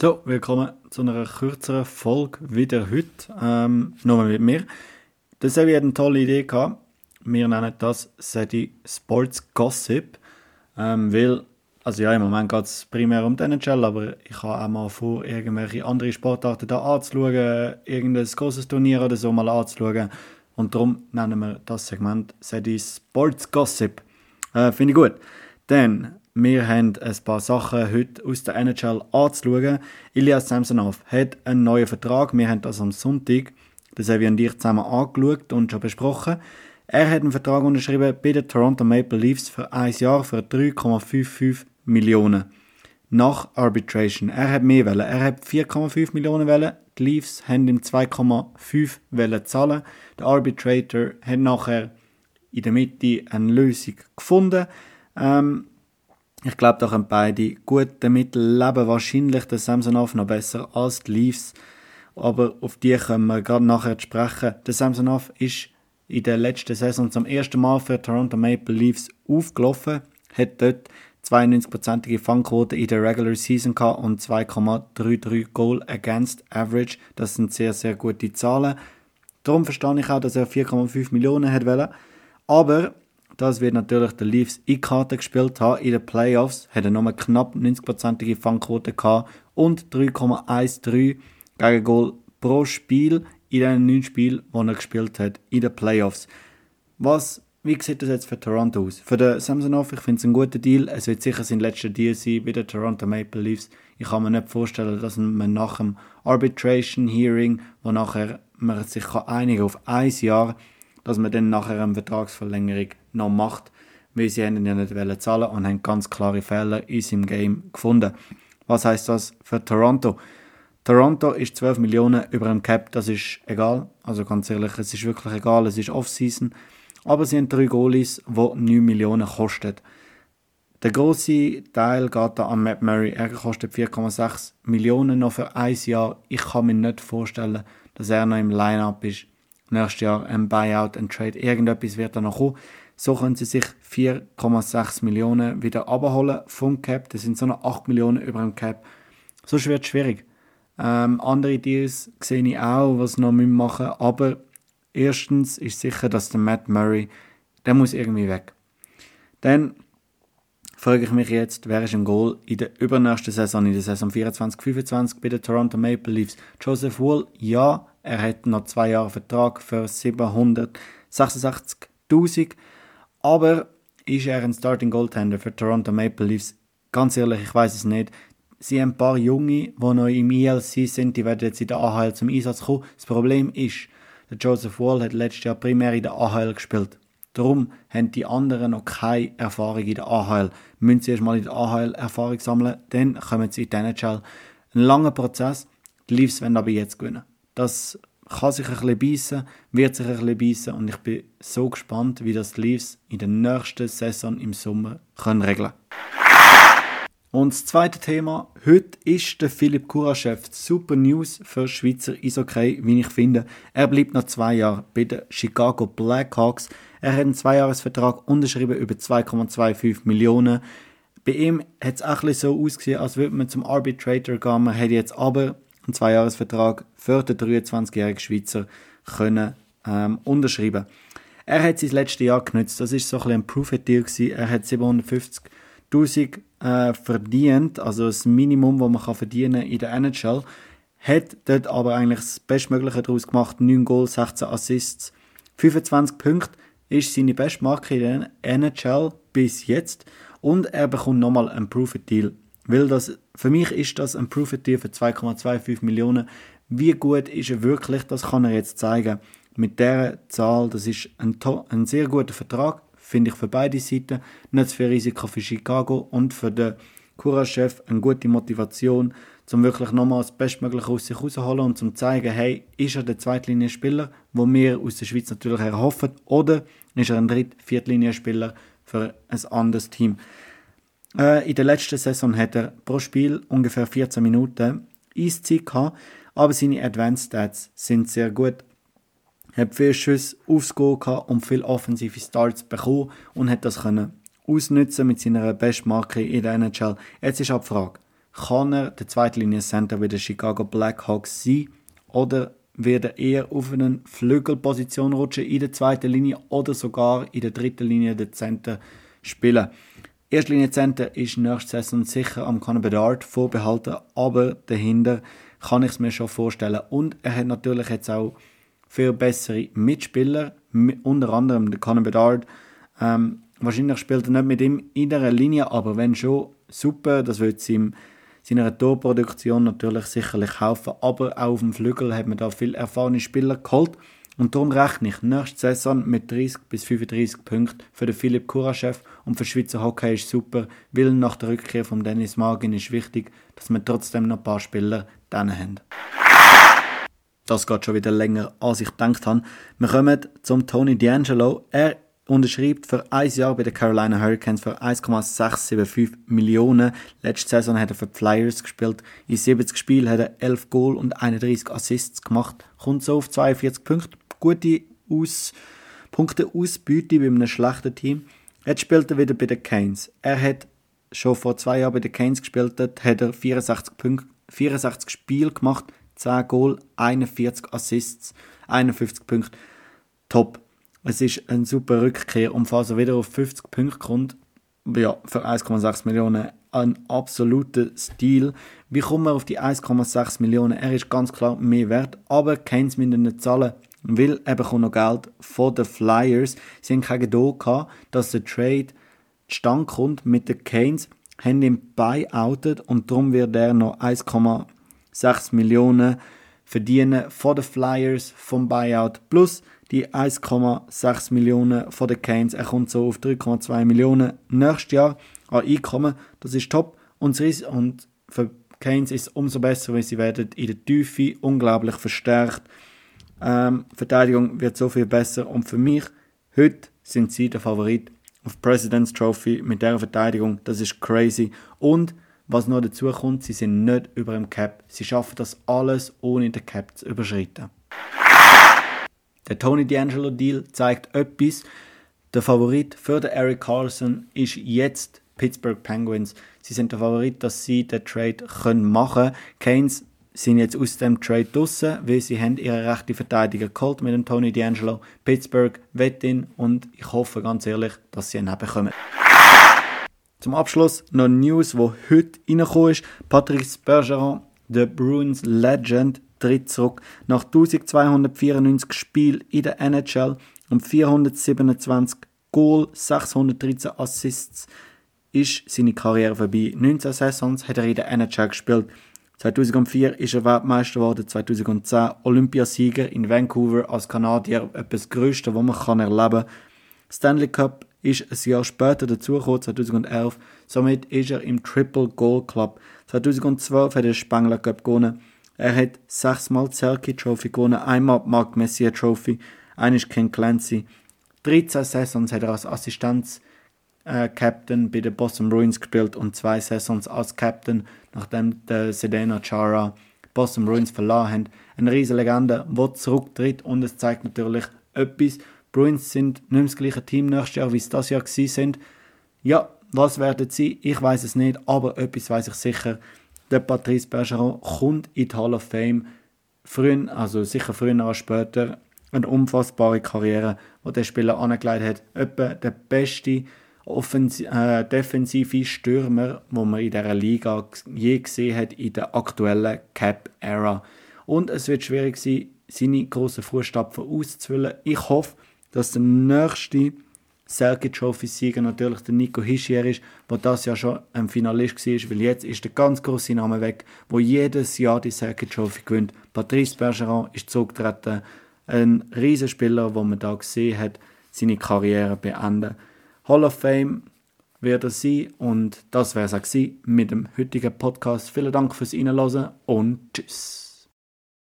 So, willkommen zu einer kürzeren Folge wieder heute. Ähm, nur mit mir. Der Sevi hat eine tolle Idee gehabt. Wir nennen das Sedi Sports Gossip. Ähm, weil, also ja, im Moment geht es primär um den NHL, aber ich habe auch mal vor, irgendwelche andere Sportarten da anzuschauen, irgendein großes Turnier oder so mal anzuschauen. Und darum nennen wir das Segment Sedi Sports Gossip. Äh, Finde ich gut. Dann wir haben ein paar Sachen heute aus der NHL anzuschauen. Ilias Samsonov hat einen neuen Vertrag. Wir haben das am Sonntag, das haben wir und ich zusammen angeschaut und schon besprochen. Er hat einen Vertrag unterschrieben bei den Toronto Maple Leafs für ein Jahr für 3,55 Millionen. Nach Arbitration. Er hat mehr wollen. Er hat 4,5 Millionen wollen. Die Leafs haben ihm 2,5 wollen zahlen. Der Arbitrator hat nachher in der Mitte eine Lösung gefunden. Ähm, ich glaube, da können beide gut damit leben. Wahrscheinlich der Samsonov noch besser als die Leafs. Aber auf die können wir gerade nachher sprechen. Der Samsonov ist in der letzten Saison zum ersten Mal für Toronto Maple Leafs aufgelaufen, hat dort 92%ige Fangquote in der Regular Season gehabt und 2,33 Goal against Average. Das sind sehr, sehr gute Zahlen. Darum verstehe ich auch, dass er 4,5 Millionen hat wollen. Aber das wird natürlich der Leafs in Karte gespielt haben. In den Playoffs hat er nur knapp 90%ige Fangquote gehabt und 3,13 gegen Goal pro Spiel in den neun Spielen, die er gespielt hat, in den Playoffs. Was, wie sieht das jetzt für Toronto aus? Für den Samsonov, ich finde es ein guter Deal. Es wird sicher sein letzter Deal sein bei den Toronto Maple Leafs. Ich kann mir nicht vorstellen, dass man nach dem Arbitration Hearing, wo nachher man sich einigen auf ein Jahr, dass man dann nachher eine Vertragsverlängerung noch macht, weil sie ihn ja nicht wollen zahlen und haben ganz klare Fehler in seinem Game gefunden. Was heißt das für Toronto? Toronto ist 12 Millionen über dem Cap, das ist egal. Also ganz ehrlich, es ist wirklich egal, es ist Off-Season. Aber sie haben drei Goalies, die 9 Millionen kosten. Der große Teil geht da an Matt Murray. Er kostet 4,6 Millionen noch für ein Jahr. Ich kann mir nicht vorstellen, dass er noch im Line-Up ist. Nächstes Jahr ein Buyout, ein Trade, irgendetwas wird da noch kommen. So können sie sich 4,6 Millionen wieder abholen vom Cap. Das sind so noch 8 Millionen über dem Cap. So wird es schwierig. Ähm, andere Deals sehe ich auch, was noch machen müssen. Aber erstens ist sicher, dass der Matt Murray, der muss irgendwie weg. Dann frage ich mich jetzt, wer ist im Goal in der übernächsten Saison, in der Saison 24-25 bei den Toronto Maple Leafs? Joseph Wool, ja, er hat noch zwei Jahre Vertrag für 786.000 aber ist er ein Starting Goaltender für Toronto Maple Leafs? Ganz ehrlich, ich weiß es nicht. Sie haben ein paar Junge, die noch im ELC sind, die werden jetzt in der AHL zum Einsatz kommen. Das Problem ist, der Joseph Wall hat letztes Jahr primär in der AHL gespielt. Darum haben die anderen noch keine Erfahrung in der AHL. Müssen sie erstmal in der AHL Erfahrung sammeln, dann kommen sie in die NHL. Ein langer Prozess. Die Leafs werden aber jetzt gewinnen. Das kann sich ein bisschen beißen, wird sich ein bisschen beißen und ich bin so gespannt, wie das Leafs in der nächsten Saison im Sommer können regeln Und das zweite Thema, heute ist der Philipp Kuraschew super News für Schweizer Eishockey, wie ich finde. Er bleibt noch zwei Jahre bei den Chicago Blackhawks. Er hat einen Zweijahresvertrag unterschrieben über 2,25 Millionen. Bei ihm hat es auch so ausgesehen, als würde man zum Arbitrator gehen. Man hat jetzt aber einen Zweijahresvertrag für den 23-jährigen Schweizer können ähm, unterschreiben. Er hat sein letztes Jahr genutzt. Das ist so ein, bisschen ein Profit-Deal Er hat 750.000 äh, verdient, also das Minimum, das man kann verdienen in der NHL. Hat dort aber eigentlich das Bestmögliche daraus gemacht. 9 Goals, 16 Assists, 25 Punkte ist seine Bestmarke in der NHL bis jetzt. Und er bekommt nochmal einen Profit-Deal weil das, für mich ist das ein Profit Deal für 2,25 Millionen. Wie gut ist er wirklich, das kann er jetzt zeigen. Mit dieser Zahl, das ist ein, ein sehr guter Vertrag, finde ich für beide Seiten. Nicht für Risiko für Chicago und für den Cura-Chef eine gute Motivation, um wirklich nochmal das Bestmögliche aus sich rauszuholen und zum zeigen, hey, ist er der Zweitlinie-Spieler, wo wir aus der Schweiz natürlich erhoffen, oder ist er ein Dritt-, Viertlinie-Spieler für ein anderes Team. Äh, in der letzten Saison hat er pro Spiel ungefähr 14 Minuten Eiszeit gehabt, aber seine Advanced Stats sind sehr gut. Er hat viele Schüsse aufs Goal gehabt und viele offensive Starts bekommen und hat das können ausnutzen mit seiner Bestmarke in der NHL. Jetzt ist auch die Frage, Kann er der Zweitlinie-Center wie der Chicago Blackhawks sein? Oder wird er eher auf eine Flügelposition rutschen in der zweiten Linie oder sogar in der dritten Linie der Center spielen? Erstlinie Center ist nächste Saison sicher am Conor Bedard vorbehalten, aber dahinter kann ich es mir schon vorstellen. Und er hat natürlich jetzt auch viel bessere Mitspieler, unter anderem der Conor Bedard. Ähm, wahrscheinlich spielt er nicht mit ihm in der Linie, aber wenn schon, super, das wird ihm seiner Torproduktion natürlich sicherlich helfen. Aber auch auf dem Flügel hat man da viel erfahrene Spieler geholt. Und darum rechne ich nächste Saison mit 30 bis 35 Punkten für den Philipp Kuraschew und für Schweizer Hockey ist super, weil nach der Rückkehr von Dennis Magin ist wichtig, dass wir trotzdem noch ein paar Spieler dann haben. Das geht schon wieder länger, als ich gedacht habe. Wir kommen zum Tony D'Angelo. Er unterschreibt für ein Jahr bei den Carolina Hurricanes für 1,675 Millionen. Letzte Saison hat er für die Flyers gespielt. In 70 Spielen hat er 11 Goal und 31 Assists gemacht. Kommt so auf 42 Punkte. Gute Aus Punkte-Ausbeute bei einem schlechten Team. Jetzt spielt er wieder bei den Canes. Er hat schon vor zwei Jahren bei den Canes gespielt, dort hat er 64, Punkte, 64 Spiele gemacht, 10 Goal, 41 Assists, 51 Punkte. Top. Es ist eine super Rückkehr und falls er wieder auf 50 Punkte kommt, ja, für 1,6 Millionen ein absoluter Stil. Wie kommt man auf die 1,6 Millionen? Er ist ganz klar mehr wert, aber Keynes müssen nicht zahlen, weil er bekommt noch Geld von den Flyers. Sie haben keine Geduld dass der Trade stand kommt mit den Keynes, haben ihn buyoutet und darum wird er noch 1,6 Millionen verdienen von den Flyers vom Buyout plus die 1,6 Millionen von den Canes. Er kommt so auf 3,2 Millionen nächstes Jahr an Einkommen. Das ist top. Und, für Canes ist es umso besser, weil sie werden in der Tiefe unglaublich verstärkt. Ähm, Verteidigung wird so viel besser. Und für mich, heute sind sie der Favorit auf President's Trophy mit der Verteidigung. Das ist crazy. Und was noch dazu kommt, sie sind nicht über dem Cap. Sie schaffen das alles, ohne den Cap zu überschreiten. Der Tony D'Angelo Deal zeigt etwas. Der Favorit für den Eric Carlson ist jetzt Pittsburgh Penguins. Sie sind der Favorit, dass sie den Trade können machen können. Sind jetzt aus dem Trade draussen, weil sie haben ihre rechte Verteidiger geholt mit dem Tony D'Angelo. Pittsburgh wett ihn und ich hoffe ganz ehrlich, dass sie ihn bekommen. Zum Abschluss noch News, wo heute reingekommen ist. Patrice Bergeron, der Bruins Legend, tritt zurück. Nach 1294 Spielen in der NHL und 427 Goal, 613 Assists ist seine Karriere vorbei. 19 Saisons hat er in der NHL gespielt. 2004 ist er Weltmeister geworden, 2010 Olympiasieger in Vancouver als Kanadier, etwas Größte, was man erleben kann. Stanley Cup ist ein Jahr später dazugekommen, 2011. Somit ist er im Triple Goal Club. 2012 hat er den Spengler Cup gewonnen. Er hat sechsmal die Selkie Trophy gewonnen, einmal die Mark Messier Trophy, einmal Ken Clancy. 13 Saisons hat er als Assistenz äh, Captain bei den Boston Bruins gespielt und zwei Saisons als Captain, nachdem der Sedena Chara Boston Bruins verloren haben. Eine riesige Legende, die zurücktritt und es zeigt natürlich etwas. Bruins sind nicht mehr das gleiche Team nächstes Jahr, wie es das Jahr sind. Ja, was werden sie? Ich weiß es nicht, aber etwas weiß ich sicher der Patrice Bergeron kommt in die Hall of Fame. Früher, also sicher früher als später, eine unfassbare Karriere, die der Spieler angelegt hat. Etwa der beste Offensi äh, defensive Stürmer, wo man in dieser Liga je gesehen hat in der aktuellen Cap-Ära. Und es wird schwierig sein, seine grossen Fußstapfen auszufüllen. Ich hoffe, dass der nächste Selke Trophy Sieger natürlich der Nico Hischier ist, der das ja schon ein Finalist war, weil jetzt ist der ganz große Name weg, wo jedes Jahr die Selke Trophy gewinnt. Patrice Bergeron ist zurückgetreten, ein Riesenspieler, wo man da gesehen hat, seine Karriere beenden. Hall of Fame wird er sein und das wäre es auch mit dem heutigen Podcast. Vielen Dank fürs Reinhören und tschüss.